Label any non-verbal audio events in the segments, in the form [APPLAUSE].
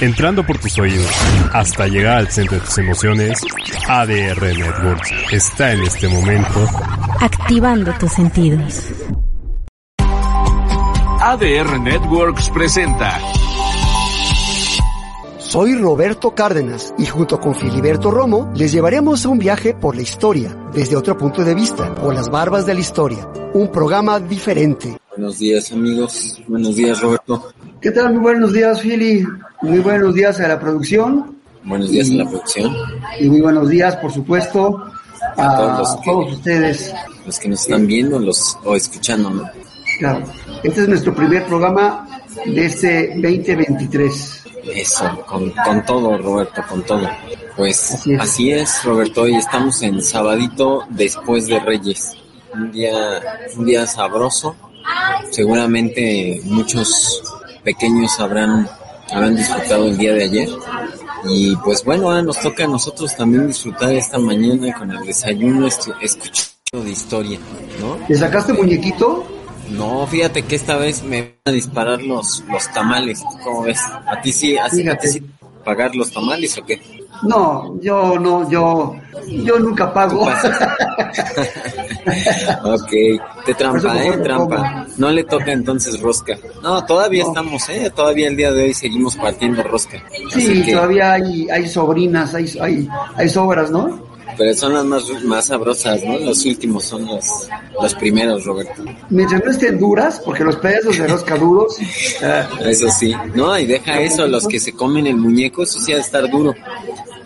Entrando por tus oídos hasta llegar al centro de tus emociones, ADR Networks está en este momento activando tus sentidos. ADR Networks presenta. Soy Roberto Cárdenas y junto con Filiberto Romo les llevaremos a un viaje por la historia, desde otro punto de vista, por las barbas de la historia. Un programa diferente. Buenos días amigos, buenos días Roberto. ¿Qué tal? Muy buenos días Fili, muy buenos días a la producción. Buenos días y, a la producción. Y muy buenos días, por supuesto, a, a todos, los que, todos, ustedes. Los que nos están viendo los, o escuchando, ¿no? Claro, este es nuestro primer programa de este 2023. Eso, con, con todo Roberto, con todo. Pues así es. así es Roberto, hoy estamos en sabadito después de Reyes. Un día, un día sabroso. Seguramente muchos pequeños habrán, habrán disfrutado el día de ayer. Y pues bueno, ahora nos toca a nosotros también disfrutar esta mañana con el desayuno escuchando de historia, ¿no? ¿Le sacaste muñequito? No, fíjate que esta vez me van a disparar los, los tamales, ¿cómo ves? ¿A ti sí, así, a ti sí pagar los tamales o qué? No, yo no, yo, yo nunca pago. [LAUGHS] ok, te trampa, eh, trampa. No le toca entonces rosca. No, todavía no. estamos, eh, todavía el día de hoy seguimos partiendo rosca. Sí, que... todavía hay, hay sobrinas, hay, hay, hay sobras, ¿no? Pero son las más, más sabrosas, ¿no? Los últimos son los, los primeros, Roberto. Mientras no estén duras, porque los pedazos de rosca duros. [LAUGHS] Eso sí. No, y deja eso, los que se comen el muñeco, eso sí ha de estar duro.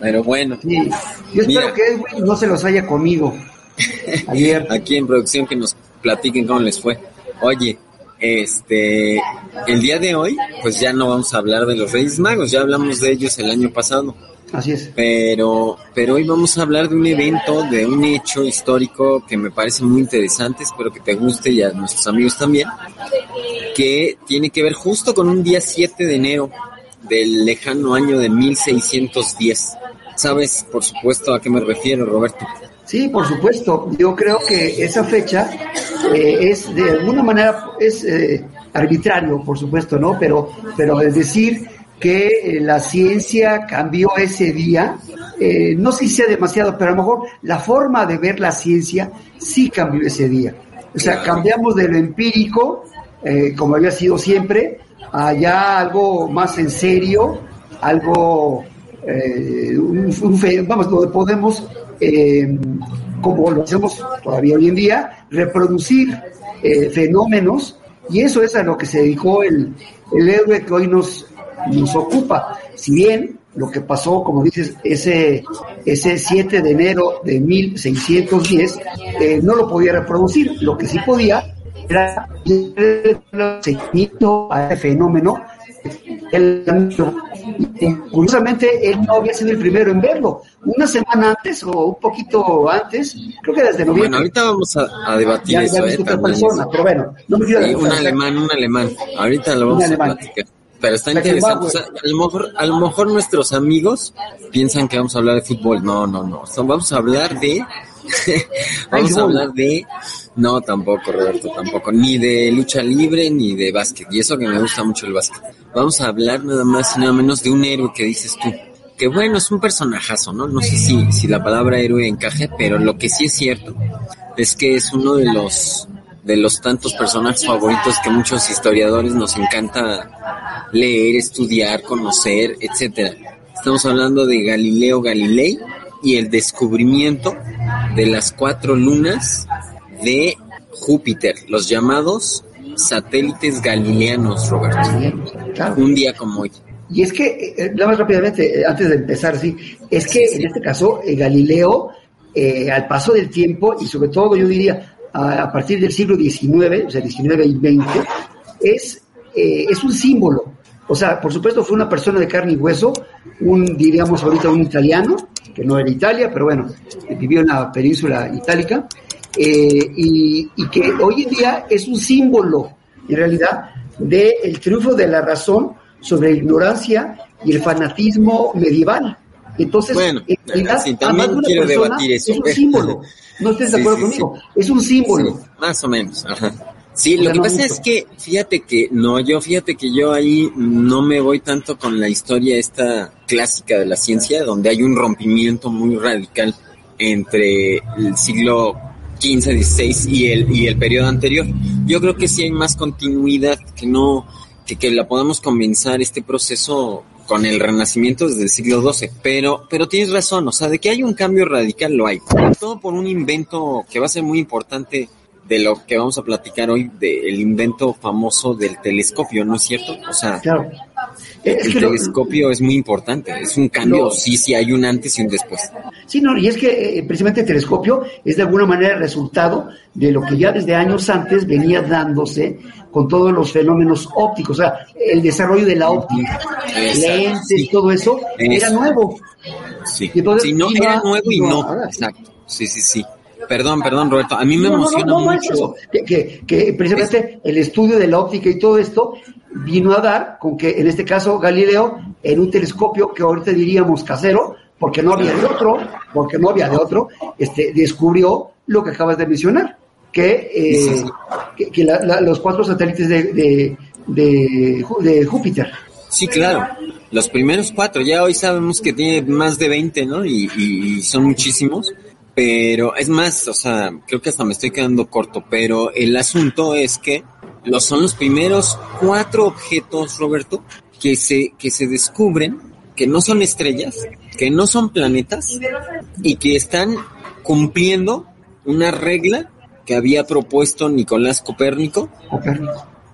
Pero bueno. Sí. Yo espero que Edwin no se los haya comido. [LAUGHS] Ayer. Aquí en producción que nos platiquen cómo les fue. Oye, este, el día de hoy, pues ya no vamos a hablar de los Reyes Magos, ya hablamos de ellos el año pasado. Así es. Pero, pero hoy vamos a hablar de un evento, de un hecho histórico que me parece muy interesante, espero que te guste y a nuestros amigos también, que tiene que ver justo con un día 7 de enero del lejano año de 1610. ¿Sabes, por supuesto, a qué me refiero, Roberto? Sí, por supuesto. Yo creo que esa fecha eh, es de alguna manera es eh, arbitrario, por supuesto, ¿no? Pero, pero es decir que la ciencia cambió ese día, eh, no sé si sea demasiado, pero a lo mejor la forma de ver la ciencia sí cambió ese día. O sea, cambiamos de lo empírico, eh, como había sido siempre, a ya algo más en serio, algo, eh, un, vamos, donde podemos, como lo hacemos todavía hoy en día, reproducir fenómenos, y eso es a lo que se dedicó el, el héroe que hoy nos nos ocupa. Si bien lo que pasó, como dices, ese, ese 7 de enero de 1610, eh, no lo podía reproducir. Lo que sí podía era seguimiento a ese fenómeno. Él, curiosamente, él no había sido el primero en verlo. Una semana antes o un poquito antes, creo que desde noviembre. Bueno, ahorita vamos a, a debatir ya, eso. Ya eh, persona, pero bueno, no me quiero sí, un alemán, un alemán. Ahorita lo vamos a platicar. Pero está interesante. O sea, a, lo mejor, a lo mejor nuestros amigos piensan que vamos a hablar de fútbol. No, no, no. vamos a hablar de. [LAUGHS] vamos a hablar de. No, tampoco, Roberto, tampoco. Ni de lucha libre ni de básquet. Y eso que me gusta mucho el básquet. Vamos a hablar nada más y nada menos de un héroe que dices tú. Que bueno, es un personajazo, ¿no? No sé si, si la palabra héroe encaje, pero lo que sí es cierto es que es uno de los de los tantos personajes favoritos que muchos historiadores nos encanta leer, estudiar, conocer, etcétera. Estamos hablando de Galileo Galilei y el descubrimiento de las cuatro lunas de Júpiter, los llamados satélites galileanos, Roberto. Claro. Un día como hoy. Y es que, eh, nada más rápidamente, eh, antes de empezar, sí, es que sí, sí. en este caso, eh, Galileo, eh, al paso del tiempo, y sobre todo yo diría, a, a partir del siglo XIX, o sea, XIX y XX, es, eh, es un símbolo O sea, por supuesto fue una persona de carne y hueso, un, diríamos ahorita, un italiano, que no era Italia, pero bueno, vivió en la península itálica, eh, y, que hoy en día es un símbolo, en realidad, del triunfo de la razón sobre la ignorancia y el fanatismo medieval. Entonces, bueno, también quiero debatir eso. Es un símbolo. No estés de [LAUGHS] acuerdo conmigo. Es un símbolo. más o menos. Sí, lo que pasa es que, fíjate que, no, yo fíjate que yo ahí no me voy tanto con la historia esta clásica de la ciencia, donde hay un rompimiento muy radical entre el siglo XV, XVI y el, y el periodo anterior. Yo creo que sí hay más continuidad, que no, que, que la podemos comenzar este proceso con el renacimiento desde el siglo XII, pero, pero tienes razón, o sea, de que hay un cambio radical lo hay, todo por un invento que va a ser muy importante de lo que vamos a platicar hoy, del invento famoso del telescopio, ¿no es cierto? O sea, el telescopio es muy importante, es un cambio, sí, sí, hay un antes y un después. Sí, no, y es que eh, precisamente el telescopio es de alguna manera el resultado de lo que ya desde años antes venía dándose con todos los fenómenos ópticos, o sea, el desarrollo de la óptica, lentes y todo eso, era nuevo. Sí, no, era nuevo y no, exacto, sí, sí, sí. Perdón, perdón, Roberto. A mí me emociona mucho. Que, que, precisamente el estudio de la óptica y todo esto vino a dar con que, en este caso, Galileo, en un telescopio que ahorita diríamos casero, porque no había de otro, porque no había de otro, este, descubrió lo que acabas de mencionar, que, eh, que, los cuatro satélites de, de, Júpiter. Sí, claro. Los primeros cuatro, ya hoy sabemos que tiene más de 20, ¿no? Y, y son muchísimos pero es más, o sea, creo que hasta me estoy quedando corto, pero el asunto es que los, son los primeros cuatro objetos, Roberto, que se, que se descubren que no son estrellas, que no son planetas y que están cumpliendo una regla que había propuesto Nicolás Copérnico,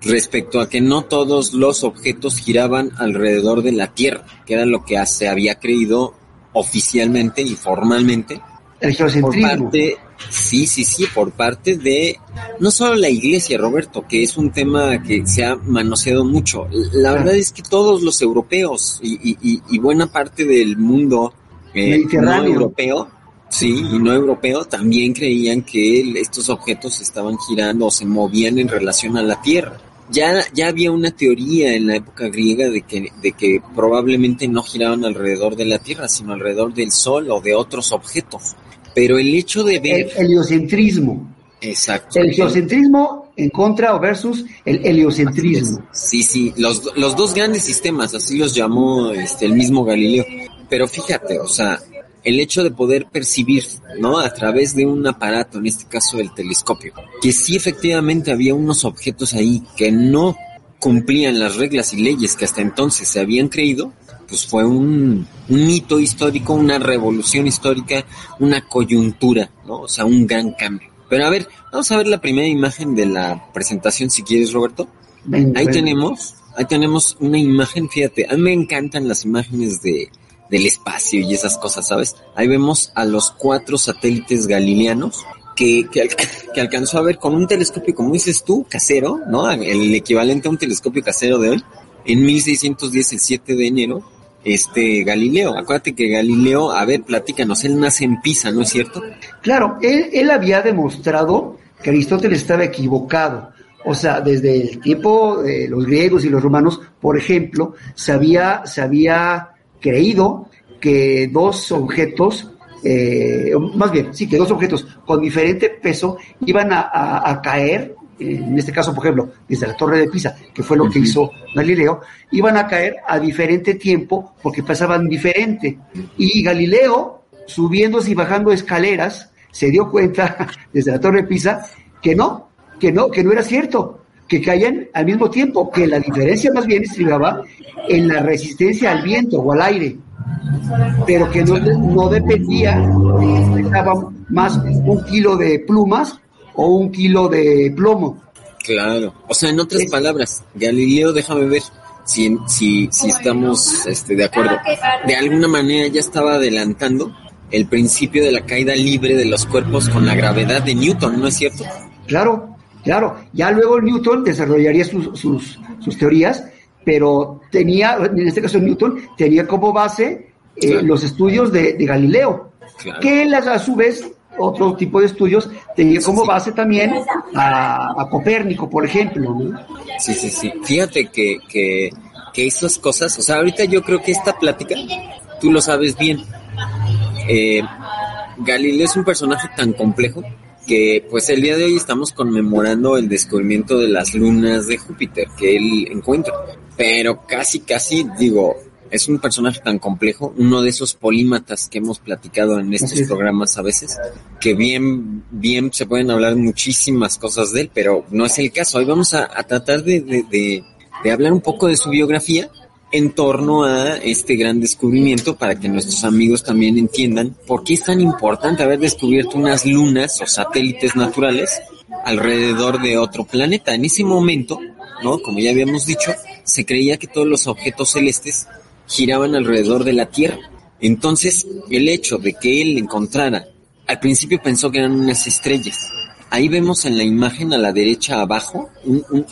respecto a que no todos los objetos giraban alrededor de la Tierra, que era lo que se había creído oficialmente y formalmente el Por parte, sí, sí, sí, por parte de no solo la iglesia, Roberto, que es un tema que se ha manoseado mucho. La verdad es que todos los europeos y, y, buena parte del mundo eh, no europeo, sí, y no europeo, también creían que estos objetos estaban girando o se movían en relación a la Tierra. Ya, ya había una teoría en la época griega de que, de que probablemente no giraban alrededor de la Tierra, sino alrededor del Sol o de otros objetos. Pero el hecho de ver... El heliocentrismo. Exacto. El geocentrismo en contra o versus el heliocentrismo. Sí, sí, los, los dos grandes sistemas, así los llamó este, el mismo Galileo. Pero fíjate, o sea, el hecho de poder percibir, ¿no? A través de un aparato, en este caso el telescopio, que sí efectivamente había unos objetos ahí que no cumplían las reglas y leyes que hasta entonces se habían creído, pues fue un, un hito histórico, una revolución histórica, una coyuntura, ¿no? O sea, un gran cambio. Pero a ver, vamos a ver la primera imagen de la presentación, si quieres, Roberto. ahí tenemos, ahí tenemos una imagen, fíjate, a mí me encantan las imágenes de, del espacio y esas cosas, ¿sabes? Ahí vemos a los cuatro satélites galileanos que, que, que, alcanzó a ver con un telescopio, como dices tú, casero, ¿no? El equivalente a un telescopio casero de hoy, en 1610, el 7 de enero, este Galileo. Acuérdate que Galileo, a ver, platícanos, él nace en Pisa, ¿no es cierto? Claro, él, había demostrado que Aristóteles estaba equivocado. O sea, desde el tiempo de los griegos y los romanos, por ejemplo, se había, se había creído que dos objetos, eh, más bien, sí, que dos objetos con diferente peso iban a caer en este caso, por ejemplo, desde la Torre de Pisa, que fue lo que hizo Galileo, iban a caer a diferente tiempo porque pasaban diferente. Y Galileo, subiéndose y bajando escaleras, se dio cuenta [LAUGHS] desde la Torre de Pisa que no, que no, que no era cierto, que caían al mismo tiempo, que la diferencia más bien estribaba en la resistencia al viento o al aire, pero que no, no dependía, estaba más un kilo de plumas o un kilo de plomo. Claro, o sea, en otras palabras, Galileo, déjame ver si, si, si estamos este, de acuerdo. De alguna manera ya estaba adelantando el principio de la caída libre de los cuerpos con la gravedad de Newton, ¿no es cierto? Claro, claro. Ya luego Newton desarrollaría sus, sus, sus teorías pero tenía, en este caso Newton, tenía como base eh, los estudios de, Galileo, que él a su vez otro tipo de estudios tenía como base también a, Copérnico, por ejemplo. Sí, sí, sí. Fíjate que, que, que esas cosas, o sea, ahorita yo creo que esta plática, tú lo sabes bien, eh, Galileo es un personaje tan complejo que pues el día de hoy estamos conmemorando el descubrimiento de las lunas de Júpiter que él encuentra. Pero casi, casi, digo, es un personaje tan complejo, uno de esos polímatas que hemos platicado en estos programas a veces, que bien, bien se pueden hablar muchísimas cosas de él, pero no es el caso. Hoy vamos a, tratar de, de, de hablar un poco de su biografía en torno a este gran descubrimiento para que nuestros amigos también entiendan por qué es tan importante haber descubierto unas lunas o satélites naturales alrededor de otro planeta. En ese momento, ¿no? Como ya habíamos dicho, se creía que todos los objetos celestes giraban alrededor de la Tierra. Entonces, el hecho de que él encontrara, al principio pensó que eran unas estrellas. Ahí vemos en la imagen a la derecha abajo,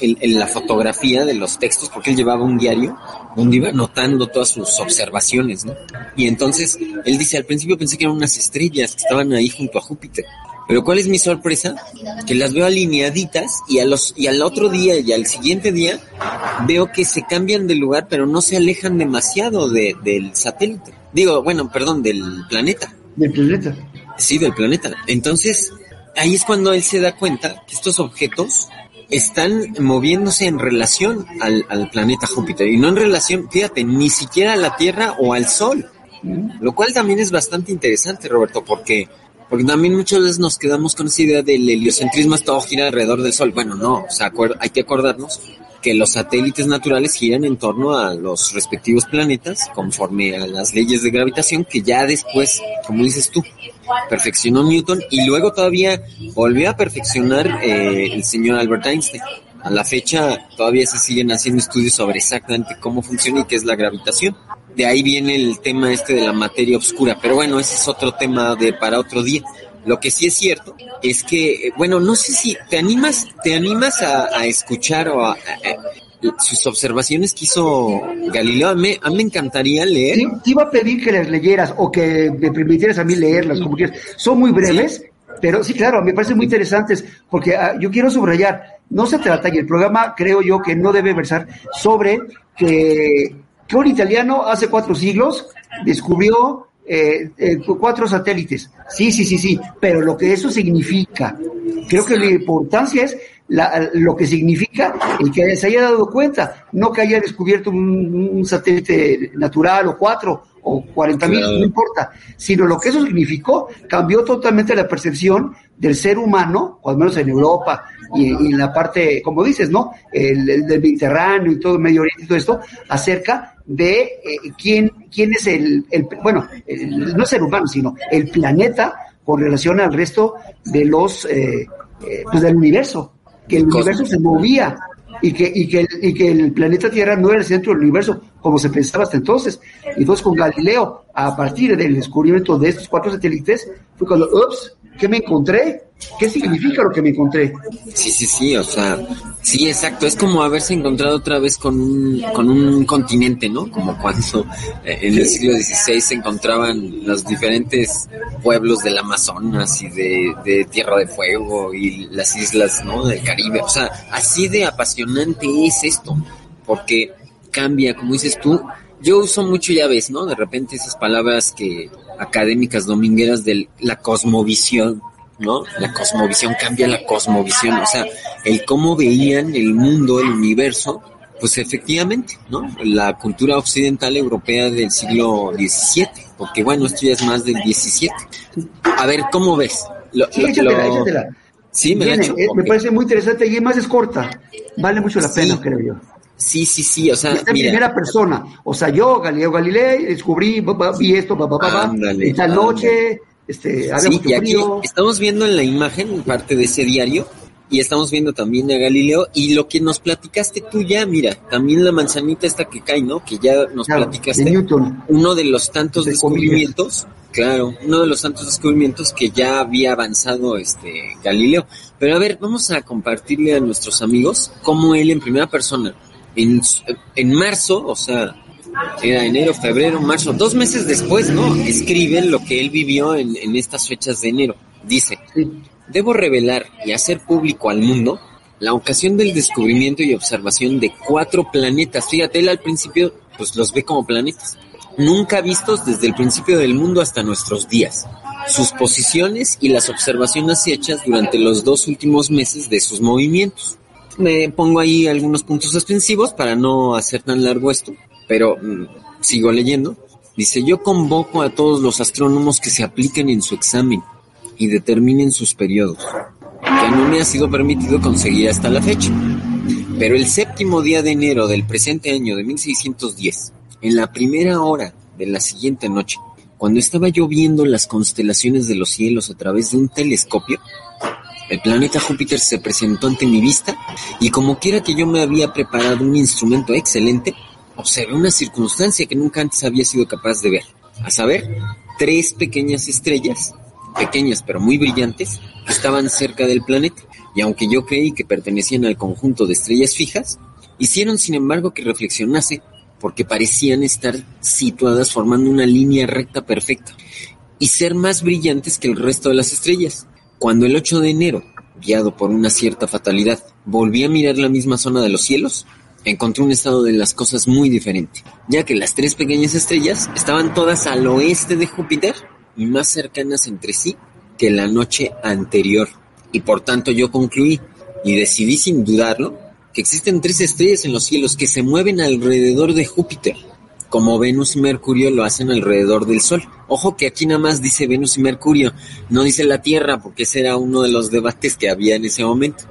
en, la fotografía de los textos, porque él llevaba un diario donde iba anotando todas sus observaciones, ¿no? Y entonces, él dice, al principio pensé que eran unas estrellas que estaban ahí junto a Júpiter. Pero ¿cuál es mi sorpresa? Que las veo alineaditas y a los y al otro día y al siguiente día veo que se cambian de lugar, pero no se alejan demasiado de, del satélite. Digo, bueno, perdón, del planeta. Del planeta. Sí, del planeta. Entonces, ahí es cuando él se da cuenta que estos objetos están moviéndose en relación al, al planeta Júpiter y no en relación, fíjate, ni siquiera a la Tierra o al Sol. Lo cual también es bastante interesante, Roberto, porque porque también muchas veces nos quedamos con esa idea del heliocentrismo, todo gira alrededor del Sol. Bueno, no, o sea, hay que acordarnos que los satélites naturales giran en torno a los respectivos planetas conforme a las leyes de gravitación que ya después, como dices tú, perfeccionó Newton y luego todavía volvió a perfeccionar eh, el señor Albert Einstein. A la fecha todavía se siguen haciendo estudios sobre exactamente cómo funciona y qué es la gravitación de ahí viene el tema este de la materia oscura, pero bueno, ese es otro tema de para otro día. Lo que sí es cierto es que, bueno, no sé si te animas, te animas a, escuchar o a, sus observaciones que hizo Galileo. A mí, me encantaría leer. te iba a pedir que las leyeras o que me permitieras a mí leerlas, como quieras. Son muy breves, pero sí, claro, me parecen muy interesantes, porque ah, yo quiero subrayar, no se trata, y el programa creo yo que no debe versar sobre que que un italiano hace cuatro siglos descubrió eh, eh, cuatro satélites. Sí, sí, sí, sí, pero lo que eso significa, creo que la importancia es lo que significa el que se haya dado cuenta, no que haya descubierto un, satélite natural o cuatro o cuarenta mil, no importa, sino lo que eso significó cambió totalmente la percepción del ser humano, o al menos en Europa y, en la parte, como dices, ¿no? El, del Mediterráneo y todo el Medio Oriente y todo esto, acerca de eh, quién, quién es el, bueno, no es ser humano, sino el planeta con relación al resto de los, eh, eh, pues del universo, que el universo se movía y que, y, que el, y que el planeta Tierra no era el centro del universo como se pensaba hasta entonces. Y entonces con Galileo, a partir del descubrimiento de estos cuatro satélites, fue cuando, ups, ¿qué me encontré? ¿Qué significa lo que me encontré? Sí, sí, sí, o sea, sí, exacto. Es como haberse encontrado otra vez con un, con un continente, ¿no? Como cuando eh, en el siglo XVI se encontraban los diferentes pueblos del Amazonas y de, de Tierra de Fuego y las islas, ¿no? Del Caribe. O sea, así de apasionante es esto, porque cambia, como dices tú. Yo uso mucho, ya ves, ¿no? De repente esas palabras que académicas domingueras de la cosmovisión, ¿no? La cosmovisión cambia la cosmovisión, o sea, el cómo veían el mundo, el universo, pues efectivamente, ¿no? La cultura occidental europea del siglo XVII, porque bueno, esto ya es más del XVII. A ver, ¿cómo ves? sí, me, eh, me parece muy interesante y más es corta. Vale mucho la pena, creo yo. Sí, sí, sí, o sea, en primera persona, o sea, yo, Galileo Galilei, descubrí, vi esto, papá, papá, esta noche, este, sí, y aquí estamos viendo en la imagen parte de ese diario y estamos viendo también a Galileo y lo que nos platicaste tú ya, mira, también la manzanita esta que cae, ¿no? Que ya nos platicaste. De Newton. Uno de los tantos descubrimientos, claro, uno de los tantos descubrimientos que ya había avanzado este Galileo. Pero a ver, vamos a compartirle a nuestros amigos cómo él en primera persona En, en marzo, o sea, era enero, febrero, marzo, dos meses después, ¿no? Escribe lo que él vivió en, en estas fechas de enero. Dice, debo revelar y hacer público al mundo la ocasión del descubrimiento y observación de cuatro planetas. Fíjate, él al principio pues los ve como planetas, nunca vistos desde el principio del mundo hasta nuestros días. Sus posiciones y las observaciones hechas durante los dos últimos meses de sus movimientos. Me pongo ahí algunos puntos suspensivos para no hacer tan largo esto, pero mm, sigo leyendo. Dice, yo convoco a todos los astrónomos que se apliquen en su examen y determinen sus periodos, que no me ha sido permitido conseguir hasta la fecha. Pero el séptimo día de enero del presente año de 1610, en la primera hora de la siguiente noche, cuando estaba yo viendo las constelaciones de los cielos a través de un telescopio, el planeta Júpiter se presentó ante mi vista y como quiera que yo me había preparado un instrumento excelente, observé una circunstancia que nunca antes había sido capaz de ver, a saber, tres pequeñas estrellas pequeñas pero muy brillantes, estaban cerca del planeta, y aunque yo creí que pertenecían al conjunto de estrellas fijas, hicieron sin embargo que reflexionase, porque parecían estar situadas formando una línea recta perfecta, y ser más brillantes que el resto de las estrellas. Cuando el 8 de enero, guiado por una cierta fatalidad, volví a mirar la misma zona de los cielos, encontré un estado de las cosas muy diferente, ya que las tres pequeñas estrellas estaban todas al oeste de Júpiter y más cercanas entre sí que la noche anterior. Y por tanto yo concluí y decidí sin dudarlo que existen tres estrellas en los cielos que se mueven alrededor de Júpiter, como Venus y Mercurio lo hacen alrededor del Sol. Ojo que aquí nada más dice Venus y Mercurio, no dice la Tierra, porque ese era uno de los debates que había en ese momento.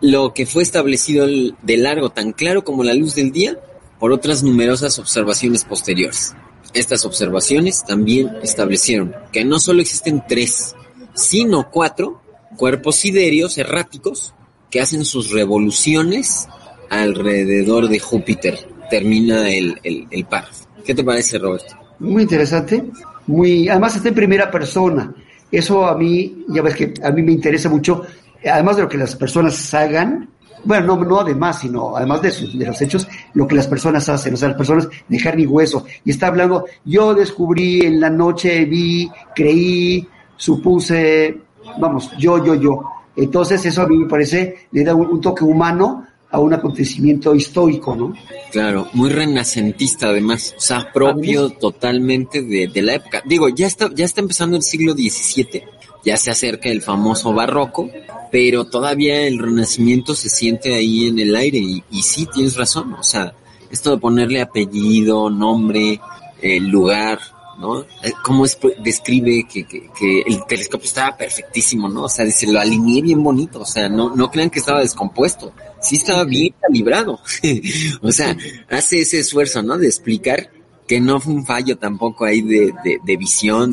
Lo que fue establecido de largo tan claro como la luz del día por otras numerosas observaciones posteriores. Estas observaciones también establecieron que no solo existen tres, sino cuatro cuerpos siderios erráticos que hacen sus revoluciones alrededor de Júpiter. Termina el, el, párrafo. ¿Qué te parece, Roberto? Muy interesante. Muy, además está en primera persona. Eso a mí, ya ves que a mí me interesa mucho, además de lo que las personas hagan, bueno, no, no además, sino además de, sus, de los hechos, lo que las personas hacen, o sea, las personas de carne y hueso. Y está hablando, yo descubrí en la noche, vi, creí, supuse, vamos, yo, yo, yo. Entonces eso a mí me parece, le da un, toque humano a un acontecimiento histórico, ¿no? Claro, muy renacentista además, o sea, propio totalmente de, de, la época. Digo, ya está, ya está empezando el siglo XVII ya se acerca el famoso barroco, pero todavía el renacimiento se siente ahí en el aire y, y sí, tienes razón, o sea, esto de ponerle apellido, nombre, el lugar, ¿no? Eh, cómo describe que, que, el telescopio estaba perfectísimo, ¿no? O sea, dice, lo alineé bien bonito, o sea, no, no crean que estaba descompuesto, sí estaba bien calibrado, [LAUGHS] o sea, hace ese esfuerzo, ¿no? De explicar que no fue un fallo tampoco ahí de, de, visión,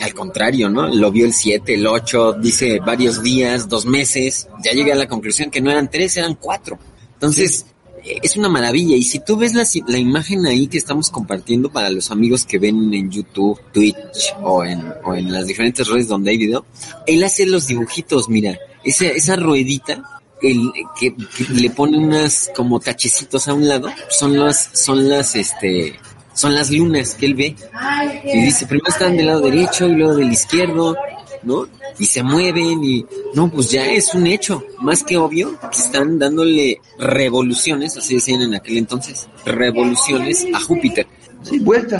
al contrario, ¿no? Lo vio el 7, el 8, dice varios días, dos meses, ya llegué a la conclusión que no eran tres, eran cuatro. Entonces, es una maravilla. Y si tú ves la, la imagen ahí que estamos compartiendo para los amigos que ven en YouTube, Twitch o en, o en las diferentes redes donde hay video, él hace los dibujitos, mira, esa, esa ruedita el, que, que, le pone unas como tachecitos a un lado, son las, son las, este, son las lunas que él ve. Y dice, primero están del lado derecho y luego del izquierdo, ¿no? Y se mueven y, no, pues ya es un hecho, más que obvio, que están dándole revoluciones, así decían en aquel entonces, revoluciones a Júpiter. Sí, vuelta.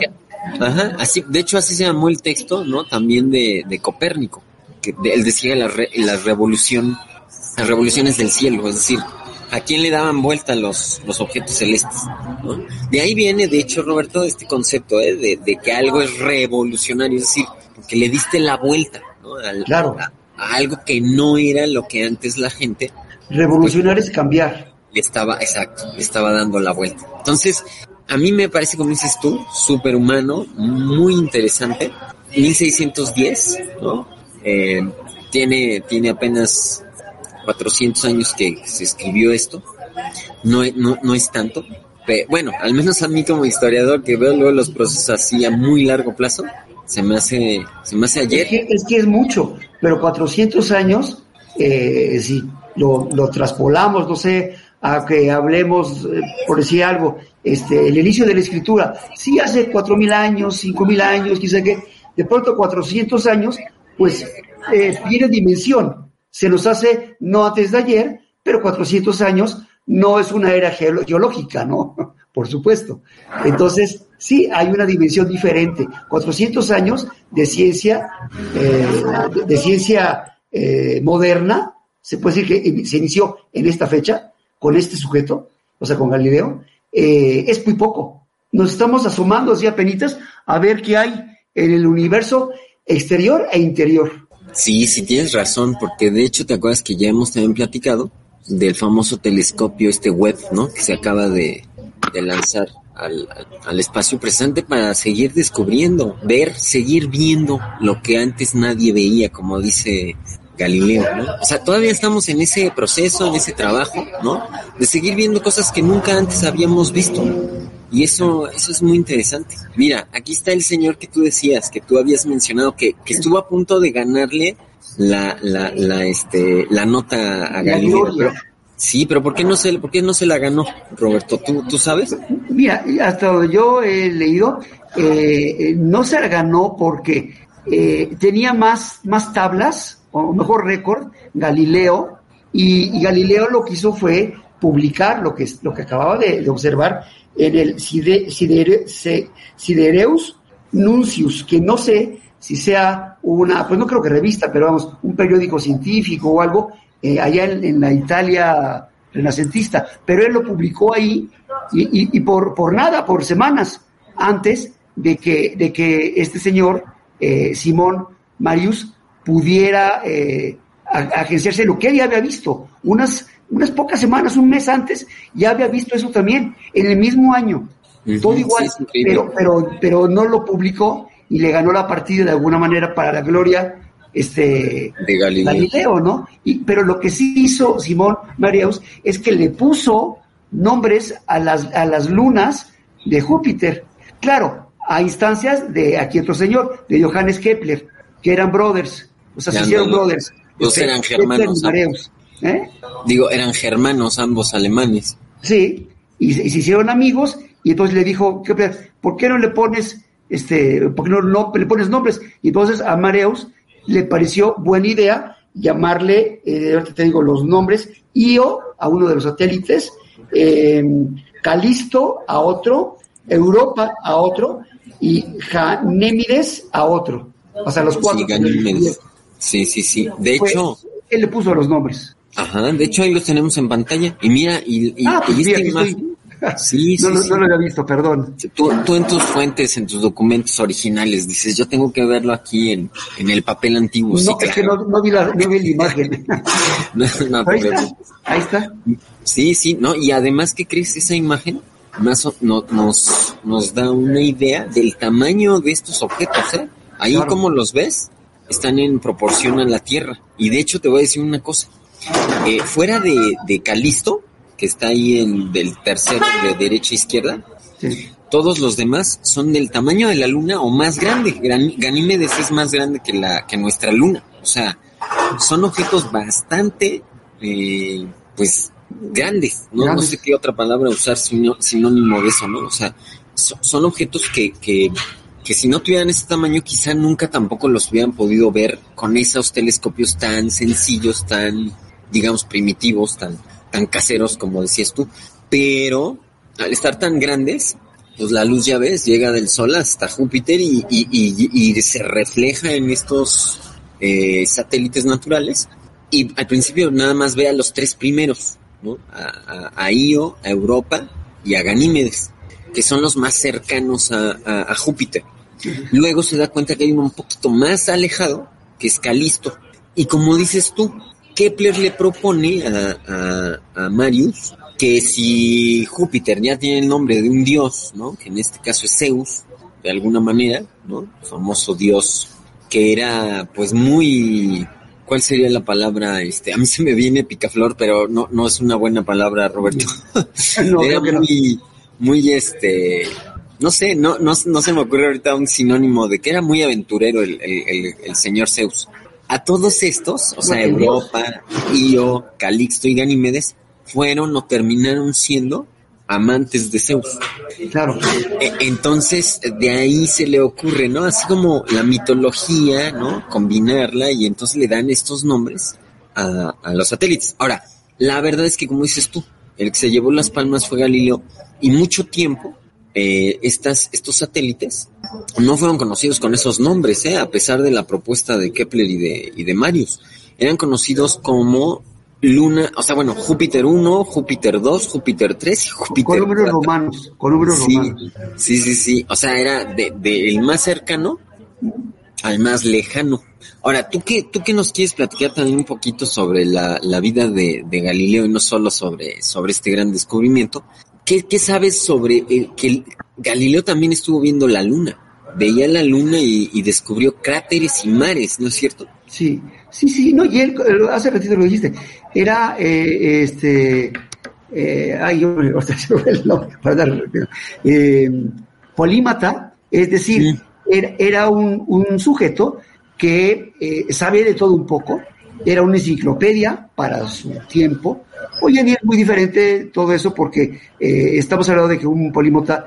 Ajá, así, de hecho así se llamó el texto, ¿no? También de, de Copérnico, que él decía la, la revolución, las revoluciones del cielo, es decir, a quién le daban vuelta los, los objetos celestes. ¿no? De ahí viene, de hecho, Roberto, este concepto ¿eh? de, de, que algo es revolucionario, es decir, que le diste la vuelta ¿no? claro. a, algo que no era lo que antes la gente. Revolucionar es cambiar. Le estaba, exacto, le estaba dando la vuelta. Entonces, a mí me parece, como dices tú, superhumano, muy interesante. 1610, ¿no? Eh, tiene, tiene apenas 400 años que se escribió esto, no, no, no es tanto. Pero, bueno, al menos a mí como historiador que veo luego los procesos así a muy largo plazo, se me hace, se me hace ayer. Es que es, mucho, pero 400 años, eh, si lo, lo traspolamos, no sé, a que hablemos, eh, por decir algo, este, el inicio de la escritura, sí hace cuatro mil años, cinco mil años, quizá que, de pronto 400 años, pues eh, tiene dimensión. Se nos hace no antes de ayer, pero 400 años no es una era geológica, ¿no? [LAUGHS] Por supuesto. Entonces, sí, hay una dimensión diferente. 400 años de ciencia, eh, de, ciencia eh, moderna, se puede decir que se inició en esta fecha, con este sujeto, o sea, con Galileo, eh, es muy poco. Nos estamos asomando así a penitas a ver qué hay en el universo exterior e interior. Sí, sí tienes razón, porque de hecho te acuerdas que ya hemos también platicado del famoso telescopio este web, ¿no? Que se acaba de, lanzar al, al, espacio presente para seguir descubriendo, ver, seguir viendo lo que antes nadie veía, como dice Galileo, ¿no? O sea, todavía estamos en ese proceso, en ese trabajo, ¿no? De seguir viendo cosas que nunca antes habíamos visto. Y eso, eso es muy interesante. Mira, aquí está el señor que tú decías, que tú habías mencionado, que, que estuvo a punto de ganarle la, la, la, este, la nota a Galileo. sí, pero ¿por qué no se, por qué no se la ganó, Roberto? ¿Tú, tú sabes? Mira, hasta donde yo he leído, eh, no se la ganó porque eh, tenía más, más tablas, o mejor récord, Galileo, y, Galileo lo que hizo fue publicar lo que, lo que acababa de, observar en el Sidereus Nuncius, que no sé si sea una, pues no creo que revista, pero vamos, un periódico científico o algo, eh, allá en, la Italia renacentista, pero él lo publicó ahí y, y, por, por nada, por semanas antes de que, de que este señor, eh, Simón Marius, pudiera eh, agenciarse lo que él ya había visto. Unas, unas pocas semanas, un mes antes, ya había visto eso también, en el mismo año. todo igual, pero, pero, pero no lo publicó y le ganó la partida de alguna manera para la gloria este de Galileo. ¿no? Y, pero lo que sí hizo Simón Marius es que le puso nombres a las, a las lunas de Júpiter. Claro, a instancias de aquí otro señor, de Johannes Kepler, que eran brothers, o sea, se hicieron brothers. Los eran germanos. ¿Eh? Digo, eran germanos ambos alemanes. Sí, y, y, se hicieron amigos, y entonces le dijo, Kepler, ¿por qué no le pones este, porque no, no le pones nombres? Y entonces a Mareus le pareció buena idea llamarle, eh, ahorita te digo los nombres, Io a uno de los satélites, eh, Calisto a otro, Europa a otro y Janémides a otro. O sea, los cuatro. Sí, sí, sí, De hecho. Él le puso los nombres. Ajá, de hecho ahí los tenemos en pantalla. Y mira, y, y, ah, pues [LAUGHS] Sí, no, sí, no, lo había visto, perdón. Tú, tú, en tus fuentes, en tus documentos originales, dices, yo tengo que verlo aquí en, en el papel antiguo. No, sí, es que no, no, vi la, no vi la imagen. [LAUGHS] [LAUGHS] no, ahí, está, ahí está. Sí, sí, no, y además, ¿qué crees? Esa imagen más no, nos, nos da una idea del tamaño de estos objetos, ¿eh? Ahí como los ves, están en proporción a la Tierra. Y de hecho te voy a decir una cosa. Eh, fuera de, de Calisto, que está ahí en del tercero de derecha a izquierda, todos los demás son del tamaño de la luna o más grande. Ganímedes es más grande que la que nuestra luna. O sea, son objetos bastante, eh, pues, grandes. ¿no? no sé qué otra palabra usar sinónimo de eso, ¿no? O sea, son objetos que, que, que si no tuvieran ese tamaño, quizá nunca tampoco los hubieran podido ver con esos telescopios tan sencillos, tan, digamos, primitivos, tan, tan caseros como decías tú, pero al estar tan grandes, pues la luz ya ves, llega del Sol hasta Júpiter y, y, se refleja en estos eh, satélites naturales. Y al principio nada más ve a los tres primeros, ¿no? A, Io, a Europa y a Ganímedes, que son los más cercanos a, Júpiter. Luego se da cuenta que hay uno un poquito más alejado, que es Calisto. Y como dices tú, Kepler le propone a, a, Marius que si Júpiter ya tiene el nombre de un dios, ¿no? Que en este caso es Zeus, de alguna manera, ¿no? famoso dios que era pues muy ¿cuál sería la palabra? Este, a mí se me viene picaflor, pero no, no es una buena palabra, Roberto. [LAUGHS] era muy, muy este, no sé, no, no, no se me ocurre ahorita un sinónimo de que era muy aventurero el, el, el señor Zeus a todos estos, o sea, Europa, Io, Calixto y Ganímedes, fueron o terminaron siendo amantes de Zeus. Claro. E, entonces, de ahí se le ocurre, ¿no? Así como la mitología, ¿no? Combinarla y entonces le dan estos nombres a, a los satélites. Ahora, la verdad es que, como dices tú, el que se llevó las palmas fue Galileo y mucho tiempo eh, estas, estos satélites no fueron conocidos con esos nombres, ¿eh? a pesar de la propuesta de Kepler y de, y de Marius. Eran conocidos como Luna, o sea, bueno, Júpiter 1, Júpiter 2, Júpiter 3 y Júpiter Con números romanos, con números sí, romanos. Sí, sí, sí. O sea, era de, de el más cercano al más lejano. Ahora, ¿tú qué, tú qué nos quieres platicar también un poquito sobre la, la vida de, de, Galileo y no solo sobre, sobre este gran descubrimiento? ¿Qué, qué sabes sobre el, que el, Galileo también estuvo viendo la luna? Veía la luna y, y, descubrió cráteres y mares, ¿no es cierto? Sí, sí, sí, no, y él, hace ratito lo dijiste, era eh, este, eh, ay, yo [LAUGHS] me el nombre para dar, eh, polímata, es decir, sí. era, era un, un, sujeto que eh, sabe de todo un poco, era una enciclopedia para su tiempo. Hoy en día es muy diferente todo eso porque eh, estamos hablando de que un polímata,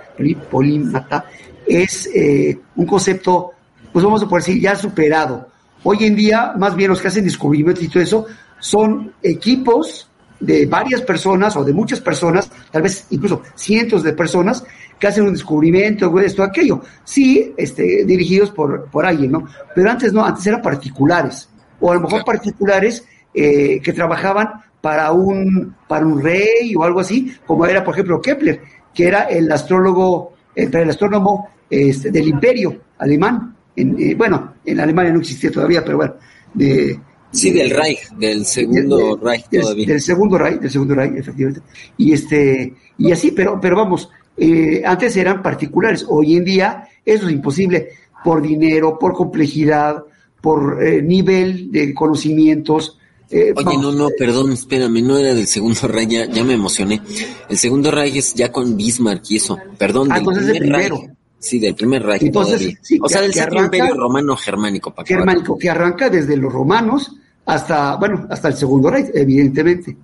polímata es eh, un concepto, pues vamos a poder decir, ya superado. Hoy en día, más bien los que hacen descubrimientos y todo eso, son equipos de varias personas o de muchas personas, tal vez incluso cientos de personas, que hacen un descubrimiento, esto, aquello. Sí, este, dirigidos por, por alguien, ¿no? Pero antes no, antes eran particulares. O a lo mejor particulares eh, que trabajaban para un, para un rey o algo así, como era, por ejemplo, Kepler, que era el astrólogo, el, el astrónomo este, del imperio alemán. En, eh, bueno, en Alemania no existía todavía, pero bueno, de, Sí, del Reich, del segundo de, Reich del, todavía. Del segundo Reich, del segundo Reich, efectivamente. Y este, y así, pero, pero vamos, eh, antes eran particulares, hoy en día eso es imposible por dinero, por complejidad, por eh, nivel de conocimientos. Eh, Oye, no, no, perdón, espérame, no era del segundo Reich, ya, ya me emocioné. El segundo Reich es ya con Bismarck y eso, perdón. Ah, del entonces el primero. Reich. Sí, del primer Reich Entonces, todavía. sí, o sea, del Sacro Imperio Romano Germánico. para germánico, que arranca desde los romanos hasta, bueno, hasta el segundo Reich, evidentemente.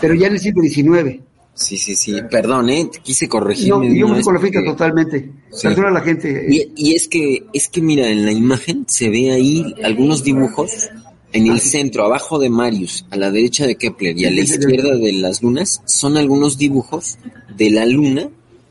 Pero ya en el siglo XIX. Sí, sí, sí, perdón, ¿eh? Quise No, corregirme. y yo me porque- totalmente. Sí. Perdona a la gente. Y, y es que, es que mira, en la imagen se ve ahí algunos dibujos en el centro, abajo de Marius, a la derecha de Kepler y a la izquierda de las lunas, son algunos dibujos de la luna,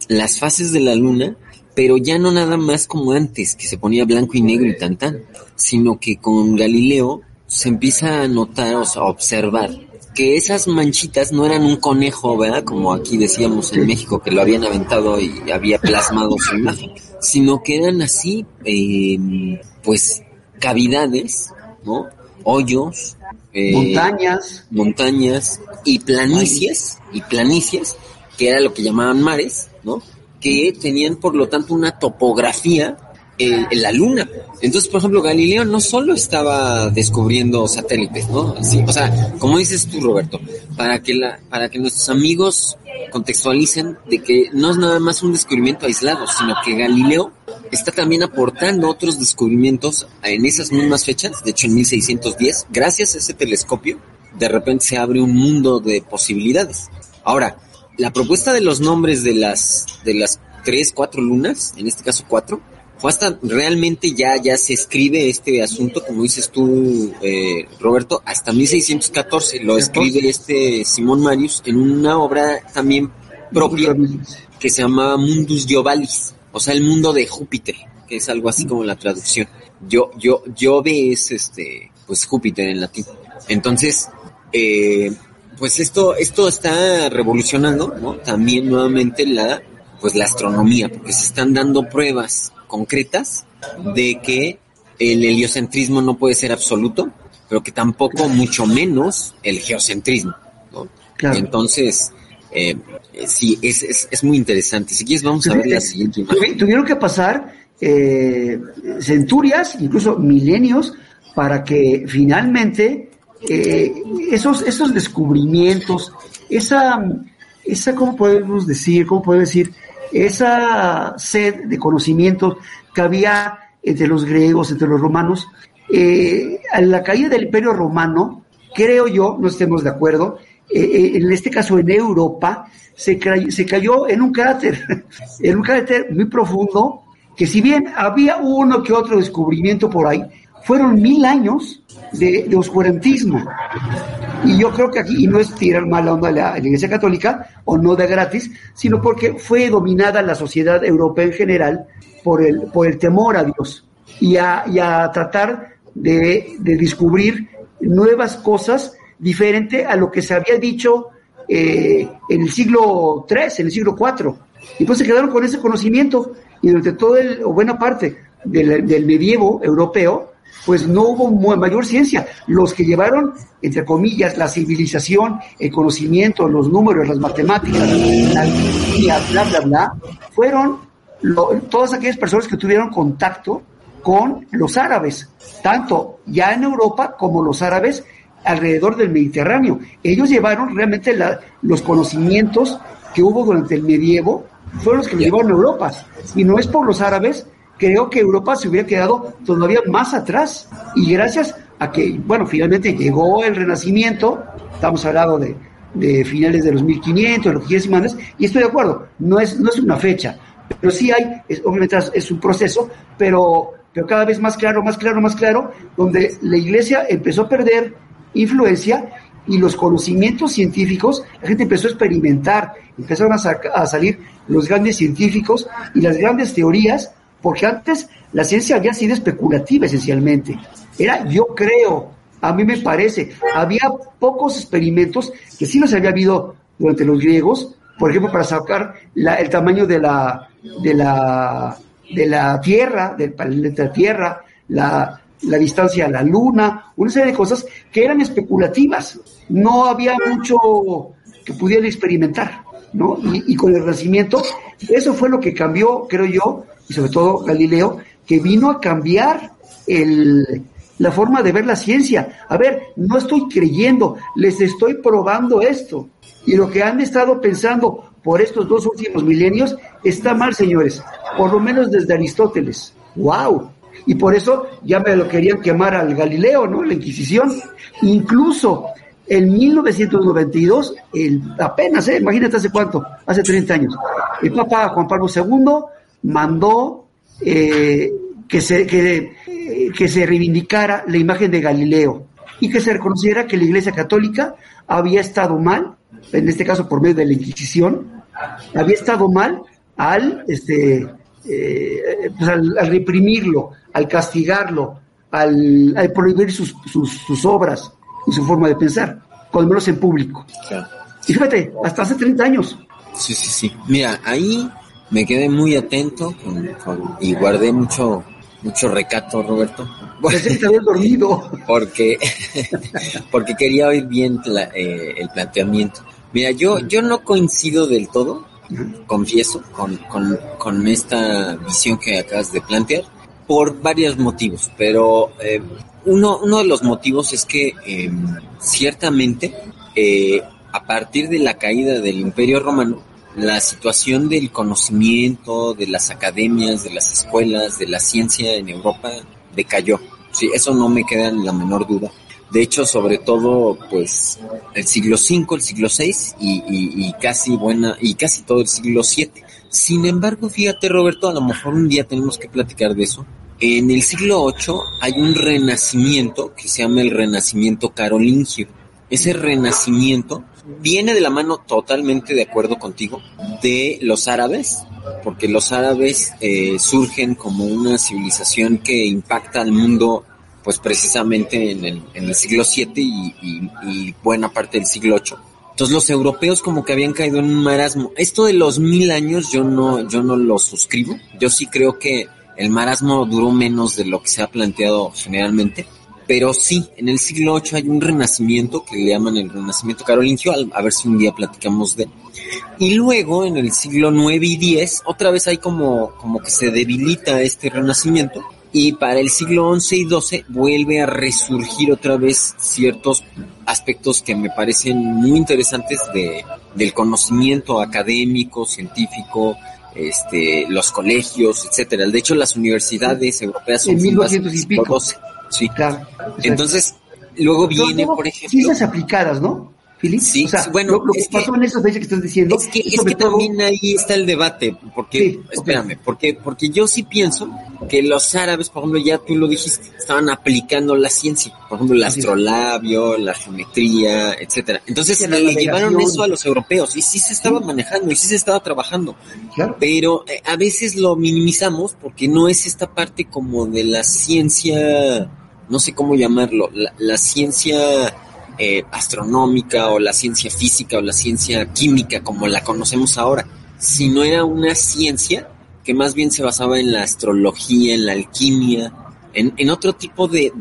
las fases de la luna, pero ya no nada más como antes, que se ponía blanco y negro y tan tan, sino que con Galileo se empieza a notar, o sea, a observar que esas manchitas no eran un conejo, ¿verdad? Como aquí decíamos en México, que lo habían aventado y había plasmado su imagen, sino que eran así, eh, pues, cavidades, ¿no? Hoyos, eh, Montañas. montañas y planicies, y planicies, que era lo que llamaban mares, ¿no? Que tenían, por lo tanto, una topografía eh, en la luna. Entonces, por ejemplo, Galileo no solo estaba descubriendo satélites, ¿no? O sea, como dices tú, Roberto, para que para que nuestros amigos contextualicen de que no es nada más un descubrimiento aislado, sino que Galileo está también aportando otros descubrimientos en esas mismas fechas, de hecho en 1610, gracias a ese telescopio, de repente se abre un mundo de posibilidades. Ahora, la propuesta de los nombres de las, de las tres, cuatro lunas, en este caso cuatro, fue hasta realmente ya, ya se escribe este asunto, como dices tú, eh, Roberto, hasta 1614 lo escribe este Simón Marius en una obra también propia que se llamaba Mundus Jovalis, o sea, el mundo de Júpiter, que es algo así como la traducción. Yo, yo, Jove es este, pues Júpiter en latín. Entonces, eh, pues esto, esto está revolucionando, ¿no? También nuevamente la, pues la astronomía, porque se están dando pruebas concretas de que el heliocentrismo no puede ser absoluto, pero que tampoco, mucho menos, el geocentrismo, ¿no? Claro. Entonces, eh, eh, sí, es, es, es muy interesante. Si quieres, vamos a ver la siguiente imagen. Tuvi- Tuvieron que pasar eh, centurias, incluso milenios, para que finalmente eh, esos, esos descubrimientos, esa, esa, ¿cómo podemos decir? ¿Cómo puedo decir? Esa sed de conocimientos que había entre los griegos, entre los romanos, eh, a la caída del Imperio Romano, creo yo, no estemos de acuerdo, eh, en este caso en Europa, se, se cayó en un cráter, [LAUGHS] en un cráter muy profundo, que si bien había uno que otro descubrimiento por ahí, fueron mil años de, oscurantismo. Y yo creo que aquí, no es tirar mala onda a la, Iglesia Católica, o no de gratis, sino porque fue dominada la sociedad europea en general por el, por el temor a Dios y a, y a tratar de, de, descubrir nuevas cosas diferente a lo que se había dicho eh, en el siglo III, en el siglo IV. Y pues se quedaron con ese conocimiento y durante todo el, o buena parte del medievo europeo, pues no hubo mayor ciencia. Los que llevaron, entre comillas, la civilización, el conocimiento, los números, las matemáticas, la alquimia, bla, bla, bla, fueron todas aquellas personas que tuvieron contacto con los árabes, tanto ya en Europa como los árabes alrededor del Mediterráneo. Ellos llevaron realmente los conocimientos que hubo durante el medievo, fueron los que lo llevaron a Europa. Y no es por los árabes, creo que Europa se hubiera quedado todavía más atrás. Y gracias a que, bueno, finalmente llegó el Renacimiento, estamos hablando de, de finales de los 1500, los que quieras y estoy de acuerdo, no es, no es una fecha, pero sí hay, obviamente es un proceso, pero, pero cada vez más claro, más claro, más claro, donde la iglesia empezó a perder influencia y los conocimientos científicos, la gente empezó a experimentar, empezaron a, a, salir los grandes científicos y las grandes teorías, porque antes la ciencia había sido especulativa esencialmente. Era yo creo, a mí me parece, había pocos experimentos que sí los había habido durante los griegos, por ejemplo, para sacar la, el tamaño de la, de la, de la Tierra, del planeta Tierra, la, la distancia a la luna, una serie de cosas que eran especulativas. No había mucho que pudieran experimentar, ¿no? Y, con el Renacimiento, eso fue lo que cambió, creo yo, sobre todo Galileo, que vino a cambiar el, la forma de ver la ciencia. A ver, no estoy creyendo, les estoy probando esto. Y lo que han estado pensando por estos dos últimos milenios está mal, señores, por lo menos desde Aristóteles. ¡Wow! Y por eso ya me lo querían quemar al Galileo, ¿no? La Inquisición. Incluso en 1992, el, apenas, ¿eh? imagínate hace cuánto, hace 30 años, el Papa Juan Pablo II mandó eh, que, se, que, que se reivindicara la imagen de Galileo y que se reconociera que la Iglesia Católica había estado mal, en este caso por medio de la Inquisición, había estado mal al, este, eh, pues al, reprimirlo, al castigarlo, al, prohibir sus, sus, obras y su forma de pensar, cuando menos en público. Y fíjate, hasta hace 30 años. Sí, sí, sí. Mira, ahí me quedé muy atento y guardé mucho mucho recato, Roberto. dormido. [LAUGHS] Porque, [LAUGHS] porque quería oír bien eh, el planteamiento. Mira, yo, yo no coincido del todo, confieso, con, con, esta visión que acabas de plantear, por varios motivos, pero eh, uno, uno de los motivos es que em, ciertamente eh, a partir de la caída del Imperio Romano, la situación del conocimiento, de las academias, de las escuelas, de la ciencia en Europa decayó. Sí, eso no me queda la menor duda. De hecho, sobre todo, pues, el siglo V, el siglo VI y, y, casi buena, y casi todo el siglo VII. Sin embargo, fíjate, Roberto, a lo mejor un día tenemos que platicar de eso. En el siglo VIII hay un renacimiento que se llama el renacimiento carolingio. Ese renacimiento viene de la mano totalmente de acuerdo contigo de los árabes, porque los árabes eh, surgen como una civilización que impacta al mundo pues precisamente en el, siglo VII y, buena parte del siglo VIII. Entonces los europeos como que habían caído en un marasmo. Esto de los mil años yo no, yo no lo suscribo. Yo sí creo que el marasmo duró menos de lo que se ha planteado generalmente. Pero sí, en el siglo VIII hay un renacimiento que le llaman el renacimiento carolingio, a ver si un día platicamos de Y luego en el siglo IX y X, otra vez hay como, como que se debilita este renacimiento y para el siglo XI y XII vuelve a resurgir otra vez ciertos aspectos que me parecen muy interesantes de, del conocimiento académico, científico, este, los colegios, etcétera. De hecho, las universidades europeas son en y Sí, claro. Entonces, luego viene, por ejemplo. Ciencias aplicadas, ¿no? Sí, o sea, bueno, lo, que pasó en esa fecha que estás diciendo. Es que, es que también ahí está el debate, porque, espérame, porque, porque yo sí pienso que los árabes, por ejemplo, ya tú lo dijiste, estaban aplicando la ciencia, por ejemplo, el astrolabio, la geometría, etcétera. Entonces le llevaron eso a los europeos y sí se estaba manejando y sí se estaba trabajando. Pero eh, a veces lo minimizamos porque no es esta parte como de la ciencia, no sé cómo llamarlo, la ciencia eh, astronómica o la ciencia física o la ciencia química como la conocemos ahora, sino era una ciencia que más bien se basaba en la astrología, en la alquimia, en, otro tipo de,